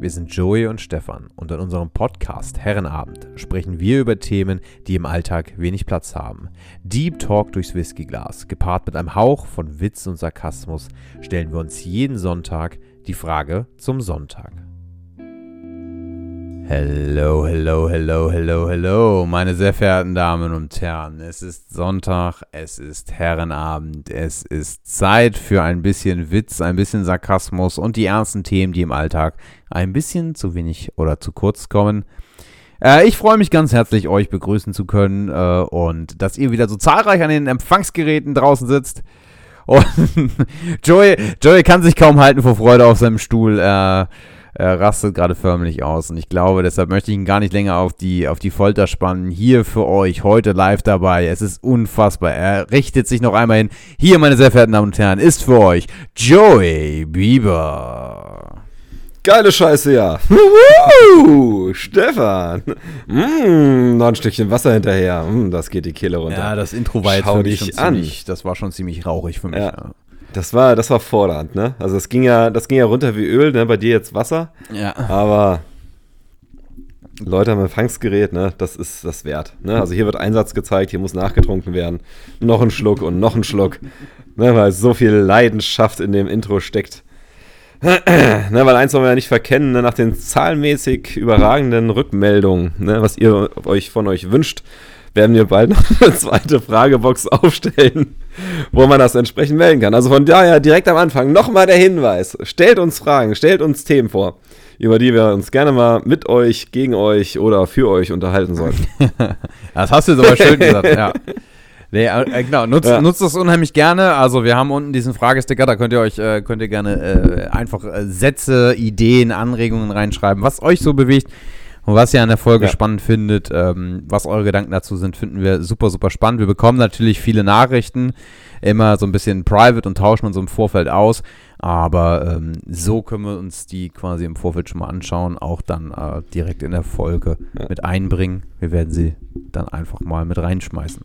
Wir sind Joey und Stefan und in unserem Podcast Herrenabend sprechen wir über Themen, die im Alltag wenig Platz haben. Deep Talk durchs Whiskyglas, gepaart mit einem Hauch von Witz und Sarkasmus, stellen wir uns jeden Sonntag die Frage zum Sonntag. Hello, hello, hello, hello, hello, meine sehr verehrten Damen und Herren. Es ist Sonntag, es ist Herrenabend, es ist Zeit für ein bisschen Witz, ein bisschen Sarkasmus und die ernsten Themen, die im Alltag ein bisschen zu wenig oder zu kurz kommen. Äh, ich freue mich ganz herzlich, euch begrüßen zu können äh, und dass ihr wieder so zahlreich an den Empfangsgeräten draußen sitzt. Und Joey, Joey kann sich kaum halten vor Freude auf seinem Stuhl. Äh, er rastet gerade förmlich aus. Und ich glaube, deshalb möchte ich ihn gar nicht länger auf die, auf die Folter spannen. Hier für euch, heute live dabei. Es ist unfassbar. Er richtet sich noch einmal hin. Hier, meine sehr verehrten Damen und Herren, ist für euch Joey Bieber. Geile Scheiße, ja. Stefan. Mm, noch ein Stückchen Wasser hinterher. Mm, das geht die Kehle runter. Ja, das Intro war jetzt Schau für mich dich schon an. ziemlich, das war schon ziemlich rauchig für mich. Ja. Ja. Das war, das war fordernd, ne? Also das ging ja, das ging ja runter wie Öl, ne? Bei dir jetzt Wasser. ja. Aber Leute am Empfangsgerät, ne? Das ist das wert. Ne? Also hier wird Einsatz gezeigt, hier muss nachgetrunken werden. Noch ein Schluck und noch ein Schluck. Ne? Weil so viel Leidenschaft in dem Intro steckt. ne, weil eins wollen wir ja nicht verkennen, ne, nach den zahlenmäßig überragenden Rückmeldungen, ne, was ihr euch von euch wünscht, werden wir bald noch eine zweite Fragebox aufstellen, wo man das entsprechend melden kann. Also von daher direkt am Anfang nochmal der Hinweis. Stellt uns Fragen, stellt uns Themen vor, über die wir uns gerne mal mit euch, gegen euch oder für euch unterhalten sollten. Das hast du jetzt aber schön gesagt, ja. Nee, äh, genau, nutzt, Ja. nutzt das unheimlich gerne. Also wir haben unten diesen Fragesticker, da könnt ihr euch, äh, könnt ihr gerne äh, einfach äh, Sätze, Ideen, Anregungen reinschreiben, was euch so bewegt und was ihr an der Folge Ja. spannend findet, ähm, was eure Gedanken dazu sind, finden wir super, super spannend. Wir bekommen natürlich viele Nachrichten, immer so ein bisschen private und tauschen uns im Vorfeld aus. Aber ähm, so können wir uns die quasi im Vorfeld schon mal anschauen, auch dann äh, direkt in der Folge Ja. mit einbringen. Wir werden sie dann einfach mal mit reinschmeißen.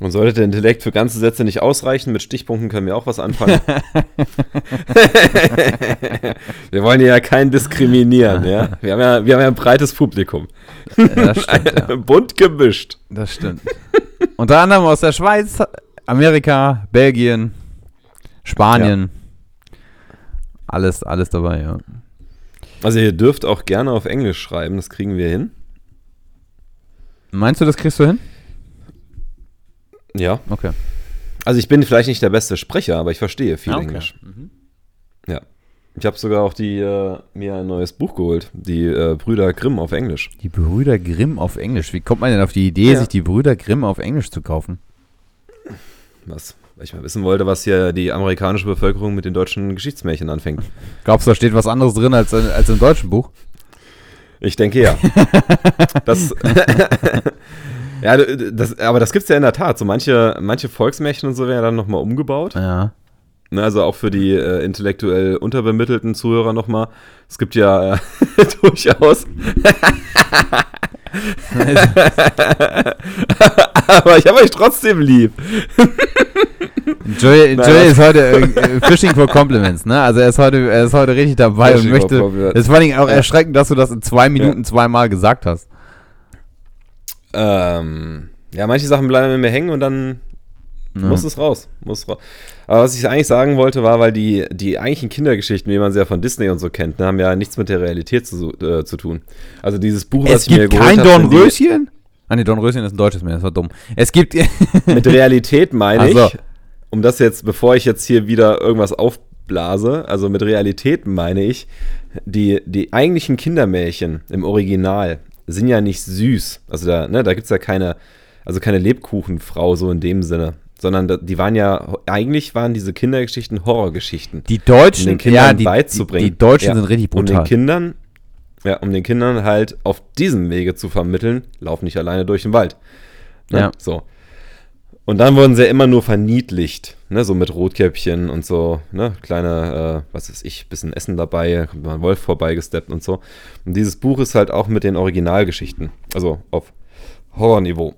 Und sollte der Intellekt für ganze Sätze nicht ausreichen, mit Stichpunkten können wir auch was anfangen. wir wollen ja keinen diskriminieren, ja. Wir haben ja, wir haben ja ein breites Publikum. Das stimmt, ja. Bunt gemischt. Das stimmt. Unter anderem aus der Schweiz, Amerika, Belgien, Spanien. Alles, alles dabei, ja. Also ihr dürft auch gerne auf Englisch schreiben, das kriegen wir hin. Meinst du, das kriegst du hin? Ja. Okay. Also ich bin vielleicht nicht der beste Sprecher, aber ich verstehe viel Ah, okay. Englisch. Mhm. Ja. Ich habe sogar auch die, äh, mir ein neues Buch geholt, die äh, Brüder Grimm auf Englisch. Die Brüder Grimm auf Englisch. Wie kommt man denn auf die Idee, Ja. sich die Brüder Grimm auf Englisch zu kaufen? Was, weil ich mal wissen wollte, was hier die amerikanische Bevölkerung mit den deutschen Geschichtsmärchen anfängt. Glaubst du, da steht was anderes drin als, als im deutschen Buch? Ich denke ja. das, ja, das, aber das gibt es ja in der Tat. So manche, manche Volksmärchen und so werden dann nochmal umgebaut. Ja. Ne, also auch für die äh, intellektuell unterbemittelten Zuhörer nochmal. Es gibt ja äh, durchaus. aber ich habe euch trotzdem lieb. Joey, Joey ist heute äh, Fishing for Compliments, ne? Also er ist heute, er ist heute richtig dabei Fishing und möchte. Das ist vor Dingen auch Ja. erschreckend, dass du das in zwei Minuten zweimal gesagt hast. Ähm, ja, manche Sachen bleiben mir hängen und dann Ja. Muss es raus. Muss raus. Aber was ich eigentlich sagen wollte, war, weil die, die eigentlichen Kindergeschichten, wie man sie ja von Disney und so kennt, ne, haben ja nichts mit der Realität zu, äh, zu tun. Also dieses Buch, Es was ich mir gibt geholt kein hab, sind die- Dornröschen? Ah ne, Dornröschen ist ein deutsches Meer, das war dumm. Es gibt. Mit Realität meine Ach so. ich, um das jetzt, bevor ich jetzt hier wieder irgendwas aufblase, also mit Realität meine ich, die, die eigentlichen Kindermärchen im Original sind ja nicht süß. Also da, ne, da gibt es ja keine, also keine Lebkuchenfrau so in dem Sinne. Sondern da, die waren ja, eigentlich waren diese Kindergeschichten Horrorgeschichten. die Deutschen, um den Kindern ja, die, beizubringen. Die, die Deutschen Ja, sind richtig Um den brutal. Kindern, ja, um den Kindern halt auf diesem Wege zu vermitteln, lauf nicht alleine durch den Wald. Ne? Ja. So. Und dann wurden sie ja immer nur verniedlicht, ne, so mit Rotkäppchen und so, ne, kleine, äh, was weiß ich, bisschen Essen dabei, kommt mal ein Wolf vorbeigesteppt und so. Und dieses Buch ist halt auch mit den Originalgeschichten, also auf Horrorniveau.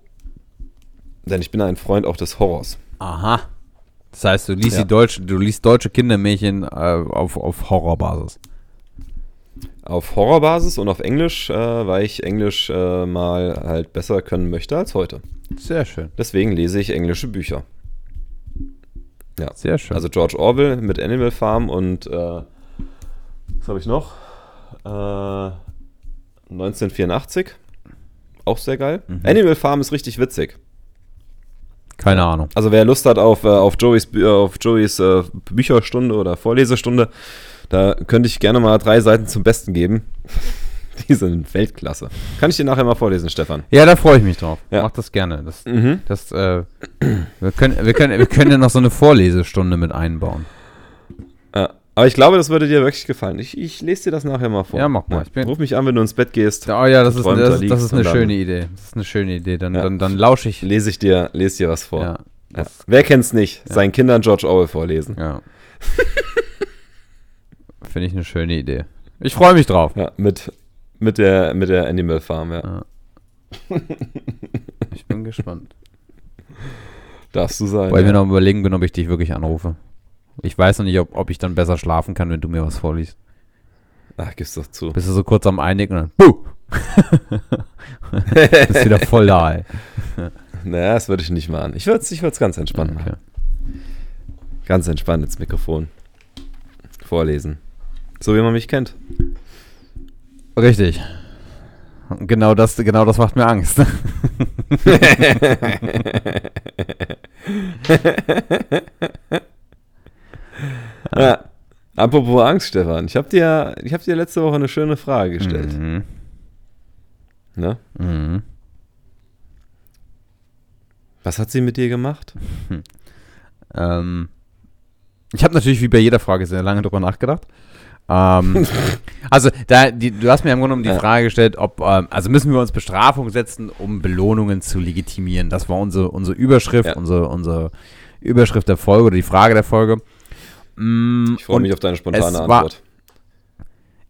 Denn ich bin ein Freund auch des Horrors. Aha. Das heißt, du liest Ja. die deutsche, du liest deutsche Kindermärchen äh, auf, auf Horrorbasis. Auf Horrorbasis und auf Englisch, äh, weil ich Englisch äh, mal halt besser können möchte als heute. Sehr schön. Deswegen lese ich englische Bücher. Ja. Sehr schön. Also George Orwell mit Animal Farm und äh, was habe ich noch? Äh, 1984. Auch sehr geil. Mhm. Animal Farm ist richtig witzig. Keine Ahnung. Also wer Lust hat auf, äh, auf Joeys, äh, auf Joeys äh, Bücherstunde oder Vorlesestunde, da könnte ich gerne mal drei Seiten zum Besten geben. Die sind Weltklasse. Kann ich dir nachher mal vorlesen, Stefan? Ja, da freue ich mich drauf. Ja. Mach das gerne. Das, Mhm. das, äh, wir, können, wir, können, wir können ja noch so eine Vorlesestunde mit einbauen. Ja. Aber ich glaube, das würde dir wirklich gefallen. Ich, ich lese dir das nachher mal vor. Ja, mach mal. Bin- Ruf mich an, wenn du ins Bett gehst. Oh ja, das ist, das, da das ist eine schöne Idee. Das ist eine schöne Idee. Dann, Ja. dann, dann lausche ich. Lese ich dir, lese dir was vor. Ja, Ja. Wer kennt's nicht? Seinen Kindern George Orwell vorlesen. ja. Finde ich eine schöne Idee. Ich freue mich drauf. Ja, mit, mit, der, mit der Animal Farm, ja. Ja. Ich bin gespannt. Darfst du sein. Weil ich ja. mir noch überlegen bin, ob ich dich wirklich anrufe. Ich weiß noch nicht, ob, ob ich dann besser schlafen kann, wenn du mir was vorliest. Ach, gib's doch zu. Bist du so kurz am Einigen und dann Buh! Bist wieder voll da, ey. Naja, das würde ich nicht machen. Ich würde es ich würd's ganz entspannt Okay. machen. Ganz entspannt ins Mikrofon. Vorlesen. So wie man mich kennt. Richtig. Genau das, genau das macht mir Angst. Ja. Apropos Angst, Stefan. Ich habe dir, ich hab dir letzte Woche eine schöne Frage gestellt. Mhm. Ne? Mhm. Was hat sie mit dir gemacht? Ähm, ich habe natürlich wie bei jeder Frage sehr lange drüber nachgedacht. Ähm, also, da, die, du hast mir im Grunde genommen die Ja. Frage gestellt, ob, ähm, also müssen wir uns Bestrafung setzen, um Belohnungen zu legitimieren. Das war unsere, unsere Überschrift, Ja. unsere, unsere Überschrift der Folge oder die Frage der Folge. Mm, Ich freue mich auf deine spontane Antwort.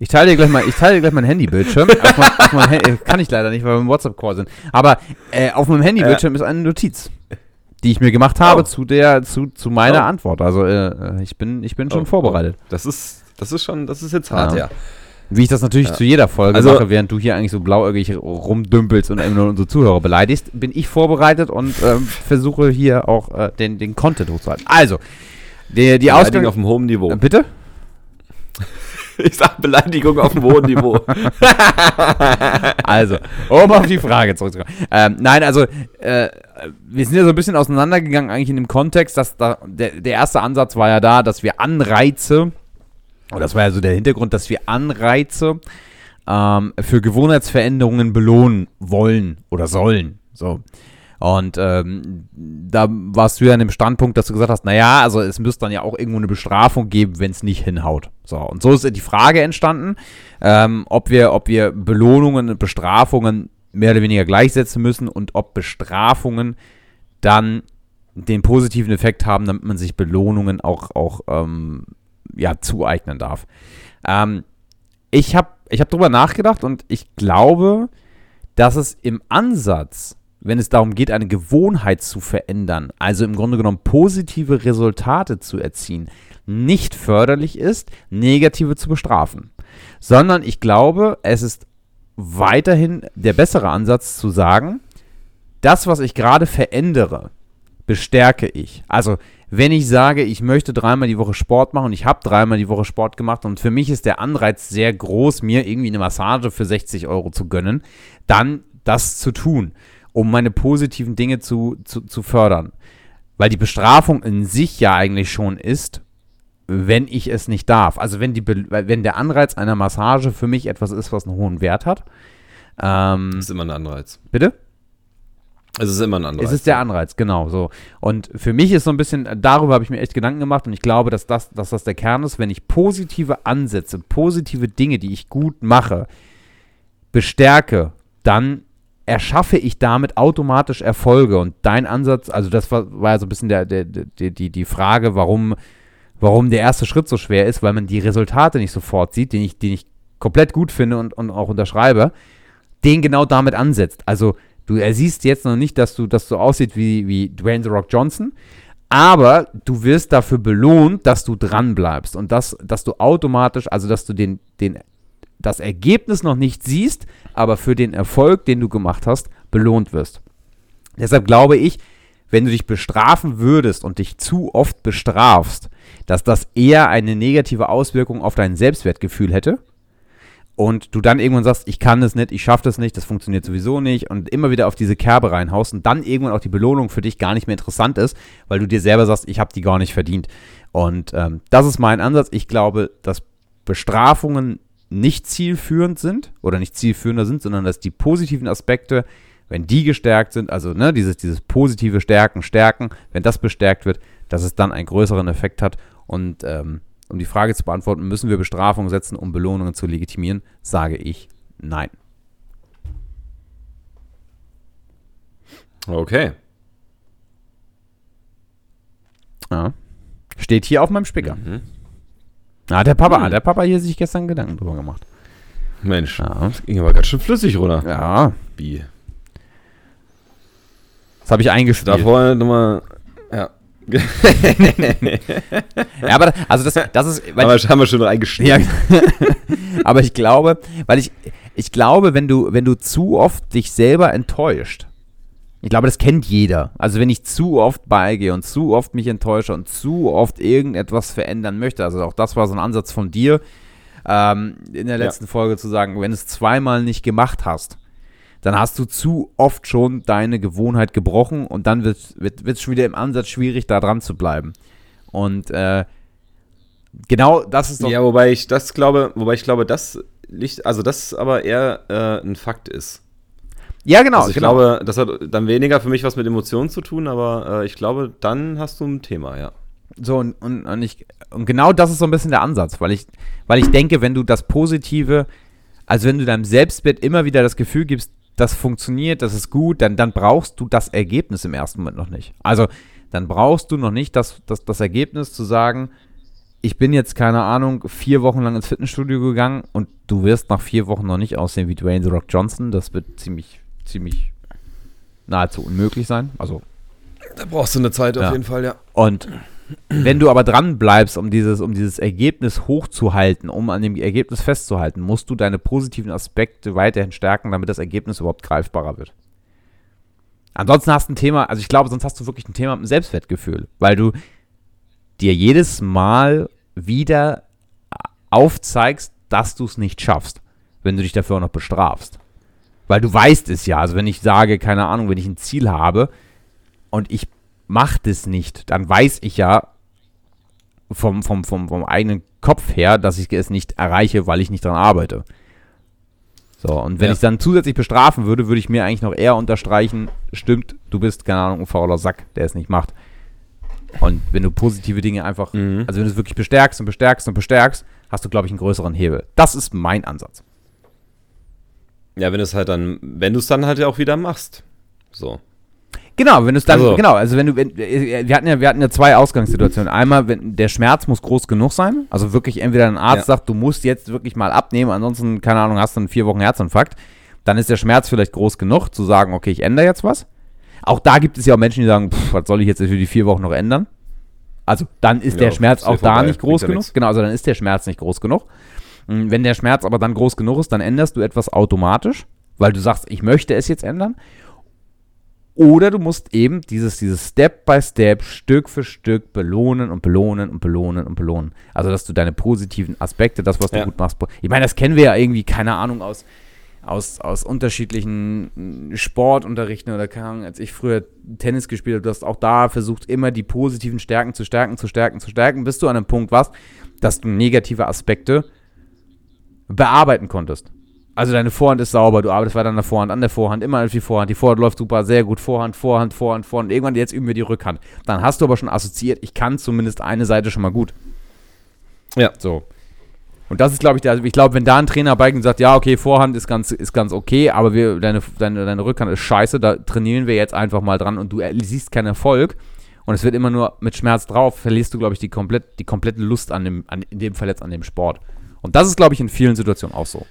Ich teile dir gleich mal, ich teile dir gleich meinen Handybildschirm. auf mein, Handy, kann ich leider nicht, weil wir im WhatsApp-Call sind. Aber äh, auf meinem Handybildschirm ist eine Notiz, die ich mir gemacht habe Oh. zu der, zu, zu meiner Oh. Antwort. Also äh, ich bin, ich bin schon Oh, vorbereitet. oh. Das ist, das ist schon, das ist jetzt hart, Ja. ja. Wie ich das natürlich Ja. zu jeder Folge Also- mache, während du hier eigentlich so blauäugig rumdümpelst und nur unsere Zuhörer beleidigst, bin ich vorbereitet und ähm, versuche hier auch äh, den, den Content hochzuhalten. Also, die, die Beleidigung Ausgang... auf dem hohen Niveau. Äh, bitte? Ich sag Beleidigung auf dem hohen Niveau. Also, um auf die Frage zurückzukommen. Ähm, nein, also, äh, wir sind ja so ein bisschen auseinandergegangen eigentlich in dem Kontext, dass da, der, der erste Ansatz war ja da, dass wir Anreize, oder das war ja so der Hintergrund, dass wir Anreize ähm, für Gewohnheitsveränderungen belohnen wollen oder sollen. So. Und ähm, da warst du ja an dem Standpunkt, dass du gesagt hast, naja, also es müsste dann ja auch irgendwo eine Bestrafung geben, wenn es nicht hinhaut. So, und so ist die Frage entstanden, ähm, ob, wir, ob wir Belohnungen und Bestrafungen mehr oder weniger gleichsetzen müssen und ob Bestrafungen dann den positiven Effekt haben, damit man sich Belohnungen auch, auch ähm, ja, zueignen darf. Ähm, ich habe ich hab drüber nachgedacht und ich glaube, dass es im Ansatz, wenn es darum geht, eine Gewohnheit zu verändern, also im Grunde genommen positive Resultate zu erzielen, nicht förderlich ist, negative zu bestrafen. Sondern ich glaube, es ist weiterhin der bessere Ansatz zu sagen, das, was ich gerade verändere, bestärke ich. Also, wenn ich sage, ich möchte dreimal die Woche Sport machen und ich habe dreimal die Woche Sport gemacht und für mich ist der Anreiz sehr groß, mir irgendwie eine Massage für 60 Euro zu gönnen, dann das zu tun, um meine positiven Dinge zu, zu, zu fördern. Weil die Bestrafung in sich ja eigentlich schon ist, wenn ich es nicht darf. Also wenn, die, wenn der Anreiz einer Massage für mich etwas ist, was einen hohen Wert hat. Ähm, Das ist immer ein Anreiz. bitte? Es ist immer ein Anreiz. Es ist der Anreiz, genau so. Und für mich ist so ein bisschen, darüber habe ich mir echt Gedanken gemacht und ich glaube, dass das, dass das der Kern ist, wenn ich positive Ansätze, positive Dinge, die ich gut mache, bestärke, dann erschaffe ich damit automatisch Erfolge. Und dein Ansatz, also das war, war ja so ein bisschen der, der, der, die, die Frage, warum, warum der erste Schritt so schwer ist, weil man die Resultate nicht sofort sieht, den ich, den ich komplett gut finde und, und auch unterschreibe, den genau damit ansetzt. Also du ersiehst jetzt noch nicht, dass du, dass du aussiehst wie, wie Dwayne The Rock Johnson, aber du wirst dafür belohnt, dass du dran bleibst und dass, dass du automatisch, also dass du den, den das Ergebnis noch nicht siehst, aber für den Erfolg, den du gemacht hast, belohnt wirst. Deshalb glaube ich, wenn du dich bestrafen würdest und dich zu oft bestrafst, dass das eher eine negative Auswirkung auf dein Selbstwertgefühl hätte und du dann irgendwann sagst, ich kann das nicht, ich schaffe das nicht, das funktioniert sowieso nicht und immer wieder auf diese Kerbe reinhaust und dann irgendwann auch die Belohnung für dich gar nicht mehr interessant ist, weil du dir selber sagst, ich habe die gar nicht verdient. Und ähm, das ist mein Ansatz. Ich glaube, dass Bestrafungen nicht zielführend sind oder nicht zielführender sind, sondern dass die positiven Aspekte, wenn die gestärkt sind, also ne, dieses, dieses positive Stärken, Stärken, wenn das bestärkt wird, dass es dann einen größeren Effekt hat. Und ähm, um die Frage zu beantworten, müssen wir Bestrafungen setzen, um Belohnungen zu legitimieren, sage ich nein. Okay. Ja. Steht hier auf meinem Spicker. Mhm. Ah, der Papa, Hm. der Papa hier sich gestern Gedanken drüber gemacht. Mensch, Ja. das ging aber ganz schön flüssig, oder? Ja, Wie? das habe ich eingespielt. Davor nochmal. Ja. Ja, aber also das, das ist, weil Aber haben wir schon reingeschnitten. Ja, aber ich glaube, weil ich, ich glaube, wenn du, wenn du zu oft dich selber enttäuscht, ich glaube, das kennt jeder. Also wenn ich zu oft beigehe und zu oft mich enttäusche und zu oft irgendetwas verändern möchte, also auch das war so ein Ansatz von dir, ähm, in der Ja. letzten Folge zu sagen, wenn du es zweimal nicht gemacht hast, dann hast du zu oft schon deine Gewohnheit gebrochen und dann wird es wird, schon wieder im Ansatz schwierig, da dran zu bleiben. Und äh, genau das ist doch Ja, wobei ich das glaube, wobei ich glaube, das liegt, also das aber eher äh, ein Fakt ist. Ja, genau. also ich genau. glaube, das hat dann weniger für mich was mit Emotionen zu tun, aber äh, ich glaube, dann hast du ein Thema, ja. So, und, und, und, ich, und genau das ist so ein bisschen der Ansatz, weil ich, weil ich denke, wenn du das Positive, also wenn du deinem Selbstbild immer wieder das Gefühl gibst, das funktioniert, das ist gut, dann, dann brauchst du das Ergebnis im ersten Moment noch nicht. Also dann brauchst du noch nicht das, das, das Ergebnis zu sagen, ich bin jetzt, keine Ahnung, vier Wochen lang ins Fitnessstudio gegangen und du wirst nach vier Wochen noch nicht aussehen wie Dwayne The Rock Johnson. Das wird ziemlich, ziemlich nahezu unmöglich sein. Also Da brauchst du eine Zeit Ja. Fall, ja. und wenn du aber dran bleibst, um dieses, um dieses Ergebnis hochzuhalten, um an dem Ergebnis festzuhalten, musst du deine positiven Aspekte weiterhin stärken, damit das Ergebnis überhaupt greifbarer wird. Ansonsten hast du ein Thema, also ich glaube, sonst hast du wirklich ein Thema mit dem Selbstwertgefühl, weil du dir jedes Mal wieder aufzeigst, dass du es nicht schaffst, wenn du dich dafür auch noch bestrafst. Weil du weißt es ja, also wenn ich sage, keine Ahnung, wenn ich ein Ziel habe und ich mache das nicht, dann weiß ich ja vom, vom, vom, vom eigenen Kopf her, dass ich es nicht erreiche, weil ich nicht dran arbeite. So, und wenn Ja. ich dann zusätzlich bestrafen würde, würde ich mir eigentlich noch eher unterstreichen, stimmt, du bist, keine Ahnung, ein fauler Sack, der es nicht macht. Und wenn du positive Dinge einfach, Mhm. also wenn du es wirklich bestärkst und bestärkst und bestärkst, hast du, glaube ich, einen größeren Hebel. Das ist mein Ansatz. Ja, wenn du es halt dann, wenn du es dann halt ja auch wieder machst. So. Genau, wenn du es dann, Also- genau, also wenn du, wenn, äh, wir hatten ja, wir hatten ja zwei Ausgangssituationen. Einmal, wenn der Schmerz muss groß genug sein, also wirklich entweder ein Arzt Ja. sagt, du musst jetzt wirklich mal abnehmen, ansonsten, keine Ahnung, hast du einen vier Wochen Herzinfarkt, dann ist der Schmerz vielleicht groß genug, zu sagen, okay, ich ändere jetzt was. Auch da gibt es ja auch Menschen, die sagen, pff, was soll ich jetzt für die vier Wochen noch ändern? Also dann ist Ja, der Schmerz auch da vorbei, nicht groß genug. Genau, also dann ist der Schmerz nicht groß genug. Mm, Wenn der Schmerz aber dann groß genug ist, dann änderst du etwas automatisch, weil du sagst, ich möchte es jetzt ändern. Oder du musst eben dieses, dieses Step by Step, Stück für Stück belohnen und belohnen und belohnen und belohnen. Also, dass du deine positiven Aspekte, das, was du Ja. gut machst. Ich meine, das kennen wir ja irgendwie, keine Ahnung, aus, aus, aus unterschiedlichen mm, Sportunterrichten oder keine Ahnung, als ich früher Tennis gespielt habe, du hast auch da versucht, immer die positiven Stärken zu stärken, zu stärken, zu stärken, bis du an einem Punkt warst, dass du negative Aspekte bearbeiten konntest. Also deine Vorhand ist sauber, du arbeitest weiter an der Vorhand, an der Vorhand, immer auf die Vorhand. Die Vorhand läuft super, sehr gut. Vorhand, Vorhand, Vorhand, Vorhand. Irgendwann jetzt üben wir die Rückhand. Dann hast du aber schon assoziiert, ich kann zumindest eine Seite schon mal gut. Ja. So. Und das ist, glaube ich, der, also ich glaube, wenn da ein Trainer beigeht und sagt, ja, okay, Vorhand ist ganz, ist ganz okay, aber wir, deine, deine, deine Rückhand ist scheiße, da trainieren wir jetzt einfach mal dran und du siehst keinen Erfolg und es wird immer nur mit Schmerz drauf, verlierst du, glaube ich, die, komplett, die komplette Lust an dem, an, in dem Fall jetzt an dem Sport. Und das ist, glaube ich, in vielen Situationen auch so.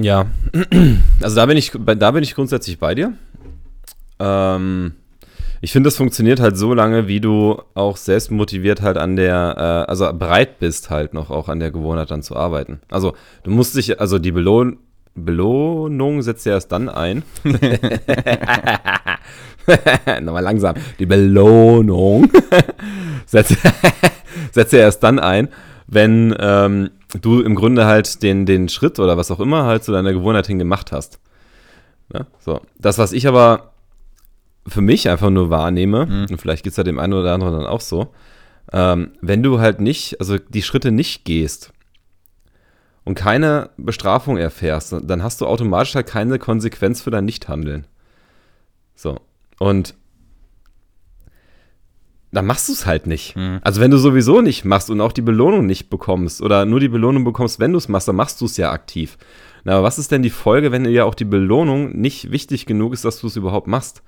Ja, also da bin ich, da bin ich grundsätzlich bei dir. Ähm, Ich finde, das funktioniert halt so lange, wie du auch selbst motiviert halt an der, äh, also bereit bist halt noch auch an der Gewohnheit dann zu arbeiten. Also du musst dich, also die Belohn Belohnung setzt ja erst dann ein. Nochmal langsam. Die Belohnung setzt, setzt ja erst dann ein, wenn ähm, du im Grunde halt den, den Schritt oder was auch immer halt zu deiner Gewohnheit hin gemacht hast. Ja, so. Das, was ich aber für mich einfach nur wahrnehme, mhm. und vielleicht geht es ja dem einen oder anderen dann auch so, ähm, wenn du halt nicht, also die Schritte nicht gehst und keine Bestrafung erfährst, dann hast du automatisch halt keine Konsequenz für dein Nichthandeln. So. Und dann machst du es halt nicht. Mhm. Also wenn du sowieso nicht machst und auch die Belohnung nicht bekommst oder nur die Belohnung bekommst, wenn du es machst, dann machst du es ja aktiv. Na, aber was ist denn die Folge, wenn dir ja auch die Belohnung nicht wichtig genug ist, dass du es überhaupt machst?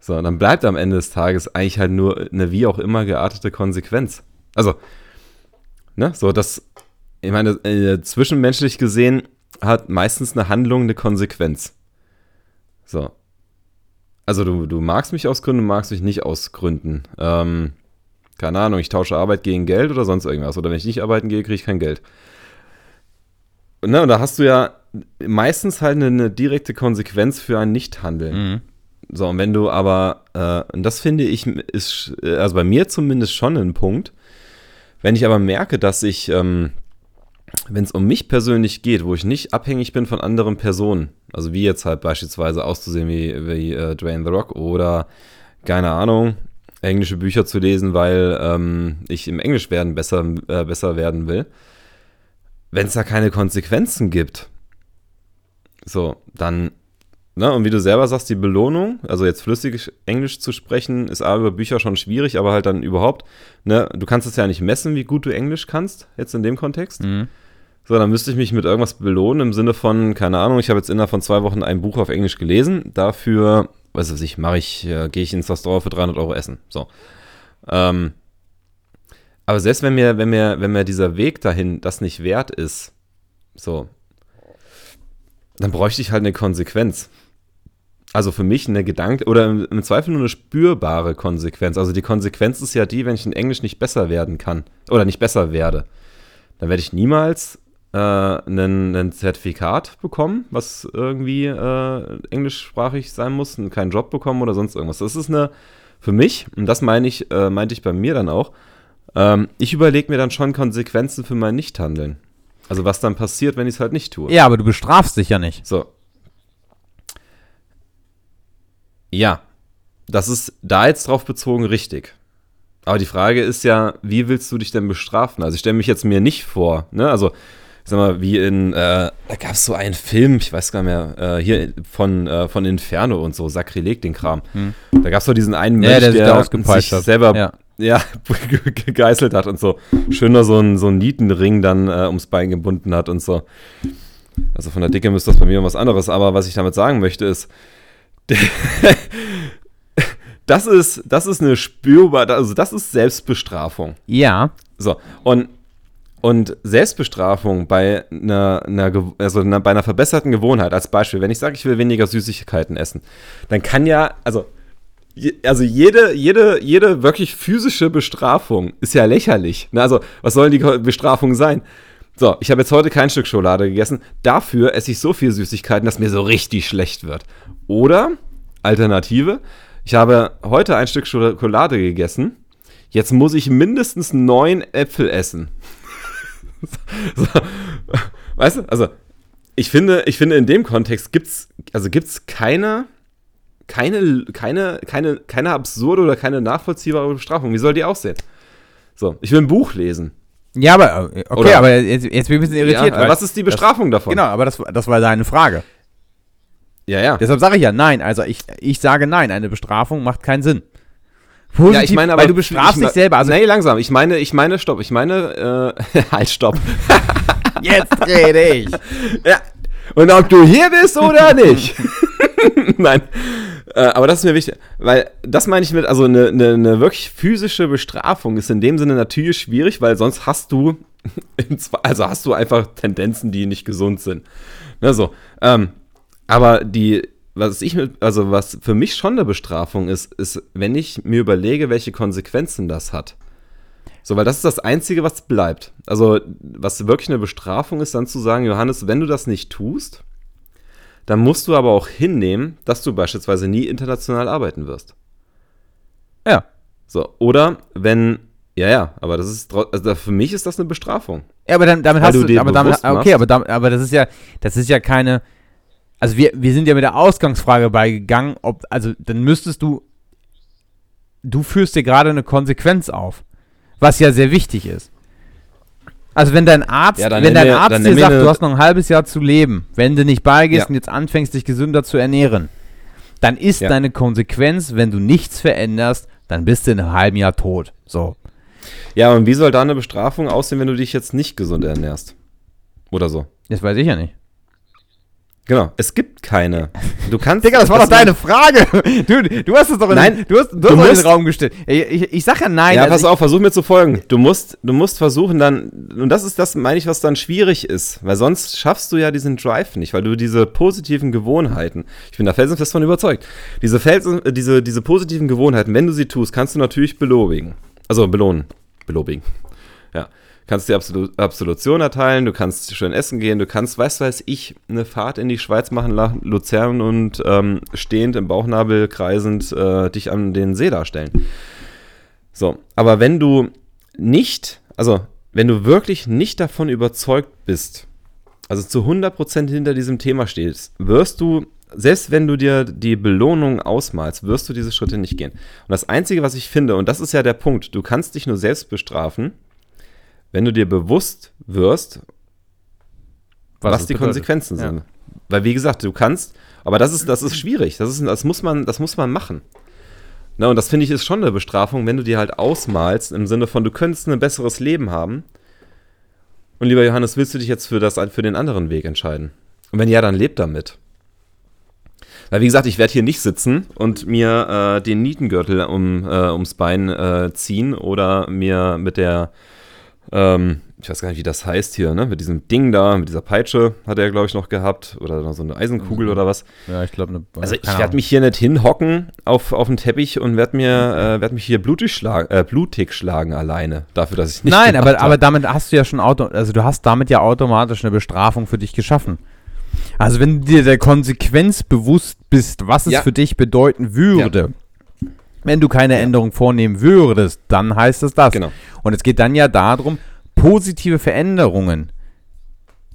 So, dann bleibt am Ende des Tages eigentlich halt nur eine wie auch immer geartete Konsequenz. Also, ne, so das, ich meine, äh, zwischenmenschlich gesehen hat meistens eine Handlung eine Konsequenz. So, also du, du magst mich aus Gründen, magst mich nicht aus Gründen. Ähm, keine Ahnung, ich tausche Arbeit gegen Geld oder sonst irgendwas. Oder wenn ich nicht arbeiten gehe, kriege ich kein Geld. Ne, und da hast du ja meistens halt eine, eine direkte Konsequenz für ein Nichthandeln. Mhm. So, und wenn du aber, äh, und das finde ich, ist, also bei mir zumindest schon ein Punkt, wenn ich aber merke, dass ich ähm, wenn es um mich persönlich geht, wo ich nicht abhängig bin von anderen Personen, also wie jetzt halt beispielsweise auszusehen wie, wie äh, Dwayne The Rock oder, keine Ahnung, englische Bücher zu lesen, weil ähm, ich im Englisch werden besser, äh, besser werden will, wenn es da keine Konsequenzen gibt, so, dann, ne, und wie du selber sagst, die Belohnung, also jetzt flüssig Englisch zu sprechen, ist A, über Bücher schon schwierig, aber halt dann überhaupt, ne, du kannst es ja nicht messen, wie gut du Englisch kannst, jetzt in dem Kontext. Mhm. So, dann müsste ich mich mit irgendwas belohnen im Sinne von, keine Ahnung, ich habe jetzt innerhalb von zwei Wochen ein Buch auf Englisch gelesen. Dafür, weiß ich, mache ich, äh, gehe ich ins Restaurant für 300 Euro essen. So. Ähm, aber selbst wenn mir, wenn mir, wenn mir dieser Weg dahin das nicht wert ist, so, dann bräuchte ich halt eine Konsequenz. Also für mich eine Gedanke oder im, Zweifel nur eine spürbare Konsequenz. Also die Konsequenz ist ja die, wenn ich in Englisch nicht besser werden kann oder nicht besser werde, dann werde ich niemals äh, ein Zertifikat bekommen, was irgendwie äh, englischsprachig sein muss, und keinen Job bekommen oder sonst irgendwas. Das ist eine, für mich, und das meine ich, äh, meinte ich bei mir dann auch, ähm, ich überlege mir dann schon Konsequenzen für mein Nichthandeln. Also was dann passiert, wenn ich es halt nicht tue. Ja, aber du bestrafst dich ja nicht. So. Ja, das ist da jetzt drauf bezogen richtig. Aber die Frage ist ja, wie willst du dich denn bestrafen? Also ich stelle mich jetzt mir nicht vor, ne? Also sag mal, wie in, äh, da gab es so einen Film, ich weiß gar nicht mehr, äh, hier von, äh, von Inferno und so, Sakrileg, den Kram. Hm. Da gab es so diesen einen Mensch, ja, der, der sich hat. selber ja. ja gegeißelt hat und so schöner so ein, so ein Nietenring dann äh, ums Bein gebunden hat und so. Also von der Dicke müsste das bei mir was anderes, aber was ich damit sagen möchte ist, das ist, das ist eine spürbare, also das ist Selbstbestrafung. Ja. So, und und Selbstbestrafung bei einer, einer, also einer, bei einer verbesserten Gewohnheit, als Beispiel, wenn ich sage, ich will weniger Süßigkeiten essen, dann kann ja, also, also jede, jede, jede wirklich physische Bestrafung ist ja lächerlich. Ne? Also, was soll die Bestrafung sein? So, ich habe jetzt heute kein Stück Schokolade gegessen. Dafür esse ich so viel Süßigkeiten, dass mir so richtig schlecht wird. Oder, Alternative, ich habe heute ein Stück Schokolade gegessen. Jetzt muss ich mindestens neun Äpfel essen. so, weißt du, also ich finde, ich finde in dem Kontext gibt's, also gibt's keine, keine, keine, keine, keine absurde oder keine nachvollziehbare Bestrafung. Wie soll die aussehen? So, ich will ein Buch lesen. Ja, aber okay, oder, aber jetzt, jetzt bin ich ein bisschen irritiert. Ja, was ist die Bestrafung das, davon? Genau, aber das, das war deine Frage. Ja, ja. Deshalb sage ich ja nein. Also ich, ich sage nein, eine Bestrafung macht keinen Sinn. Positiv, ja, ich meine, aber weil du bestrafst dich selber. Also nee, langsam. Ich meine, ich meine, stopp. Ich meine, äh, halt, stopp. Jetzt rede ich. ja. Und ob du hier bist oder nicht. Nein. Äh, aber das ist mir wichtig, weil das meine ich mit, also eine, eine, eine, wirklich physische Bestrafung ist in dem Sinne natürlich schwierig, weil sonst hast du, also hast du einfach Tendenzen, die nicht gesund sind. Ne, so. Ähm, aber die, was ich mit, also was für mich schon eine Bestrafung ist, ist, wenn ich mir überlege, welche Konsequenzen das hat. So, weil das ist das Einzige, was bleibt. Also, was wirklich eine Bestrafung ist, dann zu sagen, Johannes, wenn du das nicht tust, dann musst du aber auch hinnehmen, dass du beispielsweise nie international arbeiten wirst. Ja. So, oder wenn, ja, ja, aber das ist, also für mich ist das eine Bestrafung. Ja, aber dann, damit Weil hast du du, aber damit, okay, aber, aber das ist ja, das ist ja keine, also wir, wir sind ja mit der Ausgangsfrage beigegangen, ob, also dann müsstest du, du führst dir gerade eine Konsequenz auf, was ja sehr wichtig ist. Also wenn dein Arzt, Ja, wenn dein mir- Arzt dir sagt, du hast noch ein halbes Jahr zu leben, wenn du nicht beigehst Ja. und jetzt anfängst, dich gesünder zu ernähren, dann ist Ja. deine Konsequenz, wenn du nichts veränderst, dann bist du in einem halben Jahr tot. So. Ja, und wie soll da eine Bestrafung aussehen, wenn du dich jetzt nicht gesund ernährst? Oder so. Das weiß ich ja nicht. Genau, es gibt keine. Du kannst. Digga, das war doch man- deine Frage. Du, du hast es doch in, Nein, du hast, du du hast doch in den Raum gestellt. Ich, ich, ich sag ja nein. Ja, also pass auf, versuch mir zu folgen. Du musst, du musst versuchen dann, und das ist das, meine ich, was dann schwierig ist, weil sonst schaffst du ja diesen Drive nicht, weil du diese positiven Gewohnheiten, ich bin da felsenfest von überzeugt, diese, Felsen, äh, diese, diese positiven Gewohnheiten, wenn du sie tust, kannst du natürlich belobigen. Also belohnen. Belobigen. Ja. Kannst die Absolu Absolution erteilen, du kannst schön essen gehen, du kannst, weißt du, weiß ich, eine Fahrt in die Schweiz machen, nach Luzern und ähm, stehend im Bauchnabel kreisend äh, dich an den See darstellen. So, aber wenn du nicht, also wenn du wirklich nicht davon überzeugt bist, also zu 100% hinter diesem Thema stehst, wirst du, selbst wenn du dir die Belohnung ausmalst, wirst du diese Schritte nicht gehen. Und das Einzige, was ich finde, und das ist ja der Punkt, du kannst dich nur selbst bestrafen, wenn du dir bewusst wirst, was, es die bedeutet. Konsequenzen Ja. sind. Weil, wie gesagt, du kannst, aber das ist, das ist schwierig. Das, ist, das, muss man, das muss man machen. Na, und das finde ich ist schon eine Bestrafung, wenn du dir halt ausmalst, im Sinne von, du könntest ein besseres Leben haben. Und lieber Johannes, willst du dich jetzt für, das, für den anderen Weg entscheiden? Und wenn ja, dann leb damit. Weil, wie gesagt, ich werde hier nicht sitzen und mir äh, den Nietengürtel um, äh, ums Bein äh, ziehen oder mir mit der, ähm, ich weiß gar nicht, wie das heißt hier, ne? mit diesem Ding da, mit dieser Peitsche hat er, glaube ich, noch gehabt oder noch so eine Eisenkugel oder was. Ja, ich glaube, Also ich werde mich hier nicht hinhocken auf, auf den Teppich und werde mir äh, werd mich hier blutig, schlag, äh, blutig schlagen alleine. Dafür, dass ich nicht Nein, aber, hab. aber damit hast du ja schon auto, also du hast damit ja automatisch eine Bestrafung für dich geschaffen. Also wenn du dir der Konsequenz bewusst bist, was es Ja. für dich bedeuten würde, wenn du keine Änderung vornehmen würdest, dann heißt es das. Genau. Und es geht dann ja darum, positive Veränderungen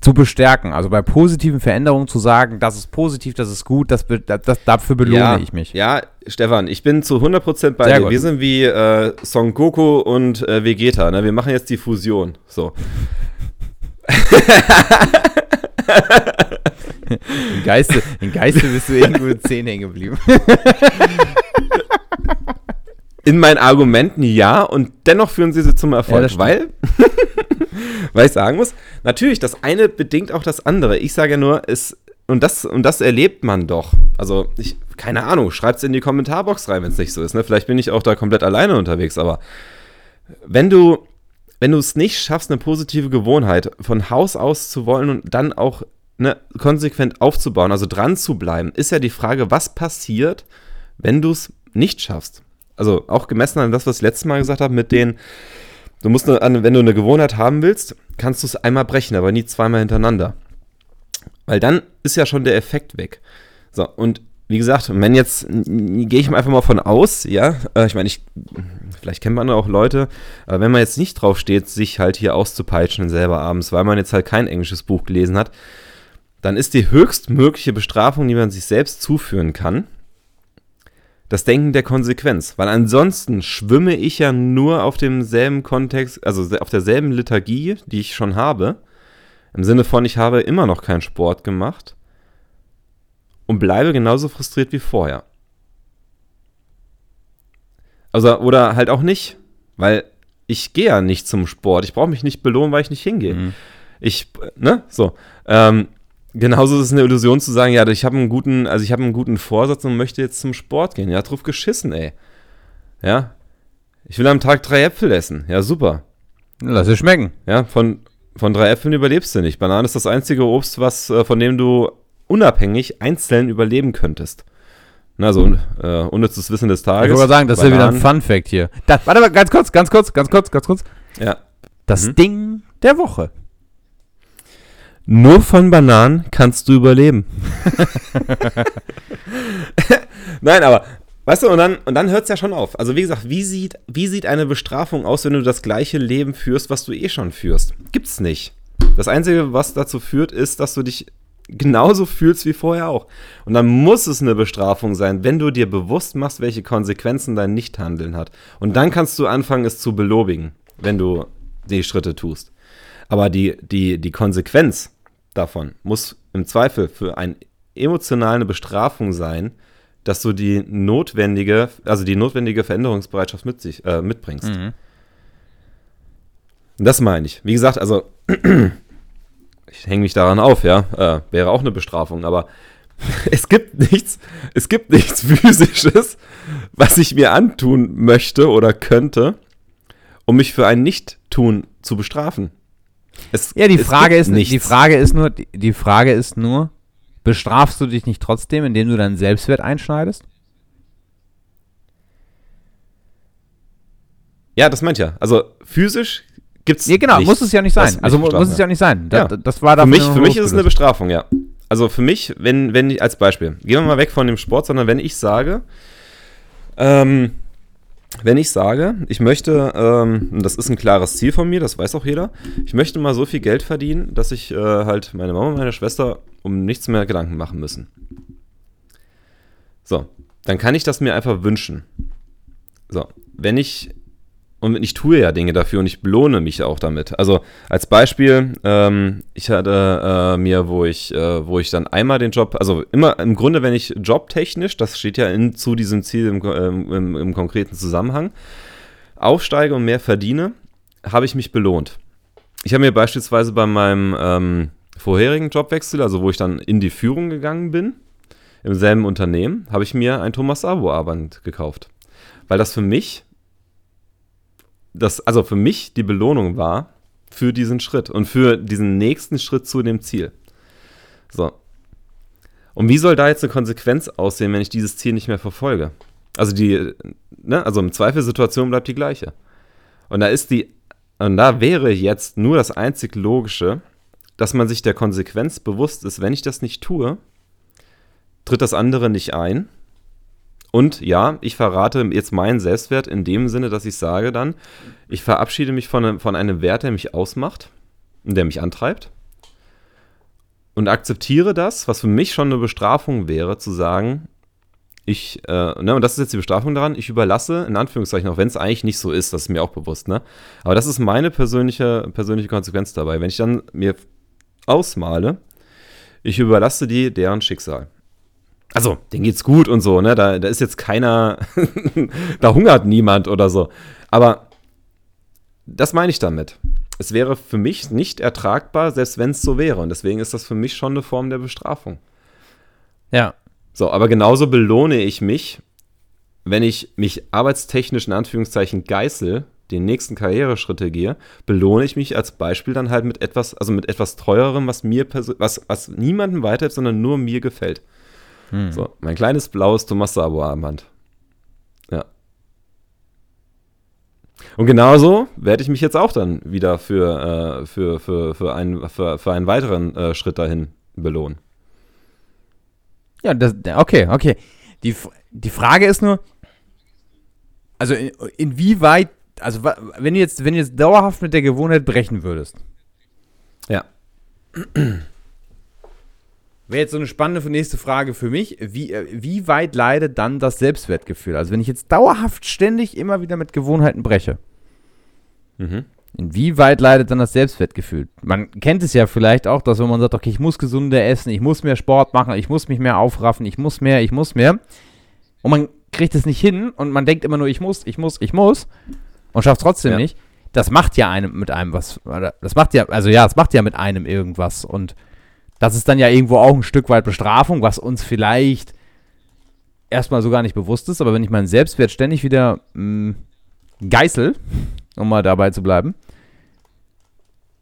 zu bestärken. Also bei positiven Veränderungen zu sagen, das ist positiv, das ist gut, das, das, das dafür belohne ja, ich mich. Ja, Stefan, ich bin zu 100% bei Sehr dir. gut. Wir sind wie äh, Son Goku und äh, Vegeta. Ne? Wir machen jetzt die Fusion. So. Im Geiste, Im Geiste bist du irgendwo in 10 hängen geblieben. In meinen Argumenten ja und dennoch führen sie sie zum Ja, Erfolg, stimmt. weil, weil ich sagen muss, natürlich, das eine bedingt auch das andere. Ich sage ja nur, es, und das, und das erlebt man doch. Also, ich, keine Ahnung, schreibt es in die Kommentarbox rein, wenn es nicht so ist. Ne? Vielleicht bin ich auch da komplett alleine unterwegs, aber wenn du, wenn du es nicht schaffst, eine positive Gewohnheit von Haus aus zu wollen und dann auch ne, konsequent aufzubauen, also dran zu bleiben, ist ja die Frage, was passiert, wenn du es nicht schaffst. Also auch gemessen an das, was ich letztes Mal gesagt habe, mit den, du musst, eine, wenn du eine Gewohnheit haben willst, kannst du es einmal brechen, aber nie zweimal hintereinander. Weil dann ist ja schon der Effekt weg. So, und wie gesagt, wenn jetzt, gehe ich einfach mal von aus, ja, äh, ich meine, ich, vielleicht kennt man auch Leute, aber wenn man jetzt nicht drauf steht, sich halt hier auszupeitschen selber abends, weil man jetzt halt kein englisches Buch gelesen hat, dann ist die höchstmögliche Bestrafung, die man sich selbst zuführen kann, das Denken der Konsequenz. Weil ansonsten schwimme ich ja nur auf demselben Kontext, also auf derselben Liturgie, die ich schon habe. Im Sinne von, ich habe immer noch keinen Sport gemacht und bleibe genauso frustriert wie vorher. Also, oder halt auch nicht, weil ich gehe ja nicht zum Sport. Ich brauche mich nicht belohnen, weil ich nicht hingehe. Mhm. Ich, ne, so. Ähm, genauso ist es eine Illusion zu sagen, ja, ich habe einen guten, also ich habe einen guten Vorsatz und möchte jetzt zum Sport gehen. Ja, drauf geschissen, ey. Ja. Ich will am Tag drei Äpfel essen. Ja, super. Lass es schmecken. Ja, von, von drei Äpfeln überlebst du nicht. Banane ist das einzige Obst, was, äh, von dem du unabhängig einzeln überleben könntest. Na, so äh, unnützes Wissen des Tages. Ich würde sagen, das ist ja wieder ein Fun Fact hier. Das, warte mal, ganz kurz, ganz kurz, ganz kurz, ganz kurz. Ja. Das Mhm. Ding der Woche. Nur von Bananen kannst du überleben. Nein, aber weißt du, und dann, und dann hört es ja schon auf. Also wie gesagt, wie sieht, wie sieht eine Bestrafung aus, wenn du das gleiche Leben führst, was du eh schon führst? Gibt's nicht. Das Einzige, was dazu führt, ist, dass du dich genauso fühlst wie vorher auch. Und dann muss es eine Bestrafung sein, wenn du dir bewusst machst, welche Konsequenzen dein Nichthandeln hat. Und dann kannst du anfangen, es zu belobigen, wenn du die Schritte tust. Aber die, die, die Konsequenz davon muss im Zweifel für eine emotionale Bestrafung sein, dass du die notwendige, also die notwendige Veränderungsbereitschaft mit sich, äh, mitbringst. Mhm. Das meine ich. Wie gesagt, also ich hänge mich daran auf, ja. Äh, wäre auch eine Bestrafung, aber es gibt nichts, es gibt nichts physisches, was ich mir antun möchte oder könnte, um mich für ein Nicht-Tun zu bestrafen. Es, Ja, die Frage ist, nichts. die Frage ist nur, die, die Frage ist nur, bestrafst du dich nicht trotzdem, indem du deinen Selbstwert einschneidest? Ja, das meint ja. Also physisch gibt es. Ja, genau, muss es ja nicht sein. Also mu- muss es ja nicht sein. Da, Ja. Das war Für mich, für mich ist es eine. Bestrafung, ja. Also für mich, wenn, wenn ich, als Beispiel, gehen wir mal weg von dem Sport, sondern wenn ich sage, ähm, wenn ich sage, ich möchte, ähm, das ist ein klares Ziel von mir, das weiß auch jeder, ich möchte mal so viel Geld verdienen, dass ich äh, halt meine Mama und meine Schwester um nichts mehr Gedanken machen müssen. So, dann kann ich das mir einfach wünschen. So, wenn ich und ich tue ja Dinge dafür und ich belohne mich auch damit. Also als Beispiel, ähm, ich hatte äh, mir, wo ich, äh, wo ich dann einmal den Job, also immer im Grunde, wenn ich jobtechnisch, das steht ja in, zu diesem Ziel im, im, im konkreten Zusammenhang, aufsteige und mehr verdiene, habe ich mich belohnt. Ich habe mir beispielsweise bei meinem ähm, vorherigen Jobwechsel, also wo ich dann in die Führung gegangen bin, im selben Unternehmen, habe ich mir ein Thomas Sabo Armband gekauft. Weil das für mich das, also für mich die Belohnung war für diesen Schritt und für diesen nächsten Schritt zu dem Ziel. So. Und wie soll da jetzt eine Konsequenz aussehen, wenn ich dieses Ziel nicht mehr verfolge? Also die, ne, also im Zweifel Situation bleibt die gleiche. Und da ist die, und da wäre jetzt nur das einzig Logische, dass man sich der Konsequenz bewusst ist, wenn ich das nicht tue, tritt das andere nicht ein. Und ja, ich verrate jetzt meinen Selbstwert in dem Sinne, dass ich sage dann, ich verabschiede mich von einem, von einem Wert, der mich ausmacht und der mich antreibt. Und akzeptiere das, was für mich schon eine Bestrafung wäre, zu sagen, ich, äh, ne, und das ist jetzt die Bestrafung daran, ich überlasse, in Anführungszeichen, auch wenn es eigentlich nicht so ist, das ist mir auch bewusst, ne? Aber das ist meine persönliche, persönliche Konsequenz dabei. Wenn ich dann mir ausmale, ich überlasse die deren Schicksal. Also, denen geht's gut und so, ne? Da, da ist jetzt keiner, da hungert niemand oder so. Aber das meine ich damit. Es wäre für mich nicht ertragbar, selbst wenn es so wäre. Und deswegen ist das für mich schon eine Form der Bestrafung. Ja. So, aber genauso belohne ich mich, wenn ich mich arbeitstechnisch in Anführungszeichen geißel, den nächsten Karriereschritte gehe, belohne ich mich als Beispiel dann halt mit etwas, also mit etwas teuerem, was mir was, was niemandem weiterhilft, sondern nur mir gefällt. Hm. So, mein kleines blaues Thomas Sabo Armband. Ja. Und genauso werde ich mich jetzt auch dann wieder für, äh, für, für, für, einen, für, für einen weiteren äh, Schritt dahin belohnen. Ja, das, okay, okay. Die, die Frage ist nur, also in, inwieweit, also wenn du jetzt, wenn du jetzt dauerhaft mit der Gewohnheit brechen würdest, Ja. Wäre jetzt so eine spannende nächste Frage für mich, wie, äh, wie weit leidet dann das Selbstwertgefühl? Also wenn ich jetzt dauerhaft ständig immer wieder mit Gewohnheiten breche, Mhm. Inwieweit leidet dann das Selbstwertgefühl? Man kennt es ja vielleicht auch, dass wenn man sagt, okay, ich muss gesünder essen, ich muss mehr Sport machen, ich muss mich mehr aufraffen, ich muss mehr, ich muss mehr. Und man kriegt es nicht hin und man denkt immer nur, ich muss, ich muss, ich muss und schafft trotzdem Ja. nicht. Das macht ja einem mit einem was, das macht ja, also ja, das macht ja mit einem irgendwas und das ist dann ja irgendwo auch ein Stück weit Bestrafung, was uns vielleicht erstmal so gar nicht bewusst ist, aber wenn ich meinen Selbstwert ständig wieder mh, geißel, um mal dabei zu bleiben,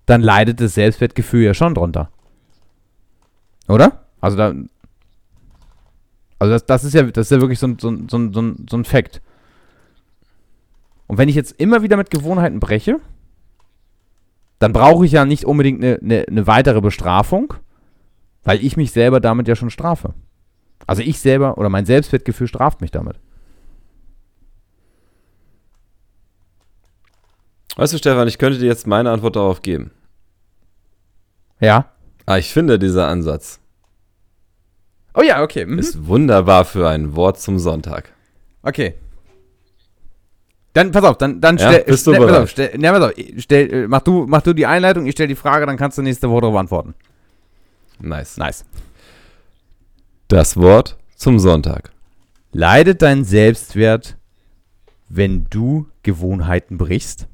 dann leidet das Selbstwertgefühl ja schon drunter. Oder? Also da. Also das, das ist ja, das ist ja wirklich so ein, so, ein, so, ein, so ein Fact. Und wenn ich jetzt immer wieder mit Gewohnheiten breche, dann brauche ich ja nicht unbedingt eine, eine, eine weitere Bestrafung, weil ich mich selber damit ja schon strafe. Also ich selber oder mein Selbstwertgefühl straft mich damit. Weißt du, Stefan, ich könnte dir jetzt meine Antwort darauf geben. Ja. Ah, ich finde dieser Ansatz Oh ja, okay. Mhm. ist wunderbar für ein Wort zum Sonntag. Okay. Dann pass auf, dann, dann Ja, stell, bist du stell, pass bereit? auf, stell, ja, pass auf, stell, mach, du, mach du die Einleitung, ich stell die Frage, dann kannst du nächste Woche darauf antworten. Nice. Nice. Das Wort zum Sonntag. Leidet dein Selbstwert, wenn du Gewohnheiten brichst?